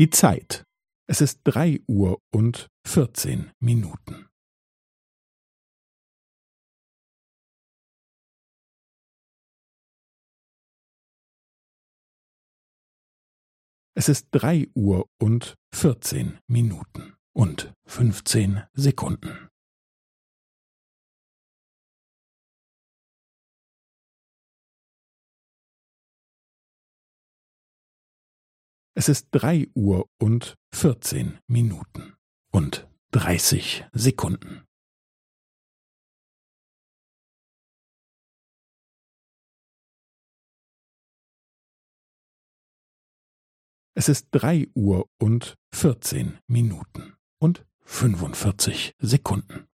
Die Zeit. Es ist drei Uhr und vierzehn Minuten. Es ist drei Uhr und vierzehn Minuten und fünfzehn Sekunden. Es ist drei Uhr und vierzehn Minuten und dreißig Sekunden. Es ist drei Uhr und vierzehn Minuten und fünfundvierzig Sekunden.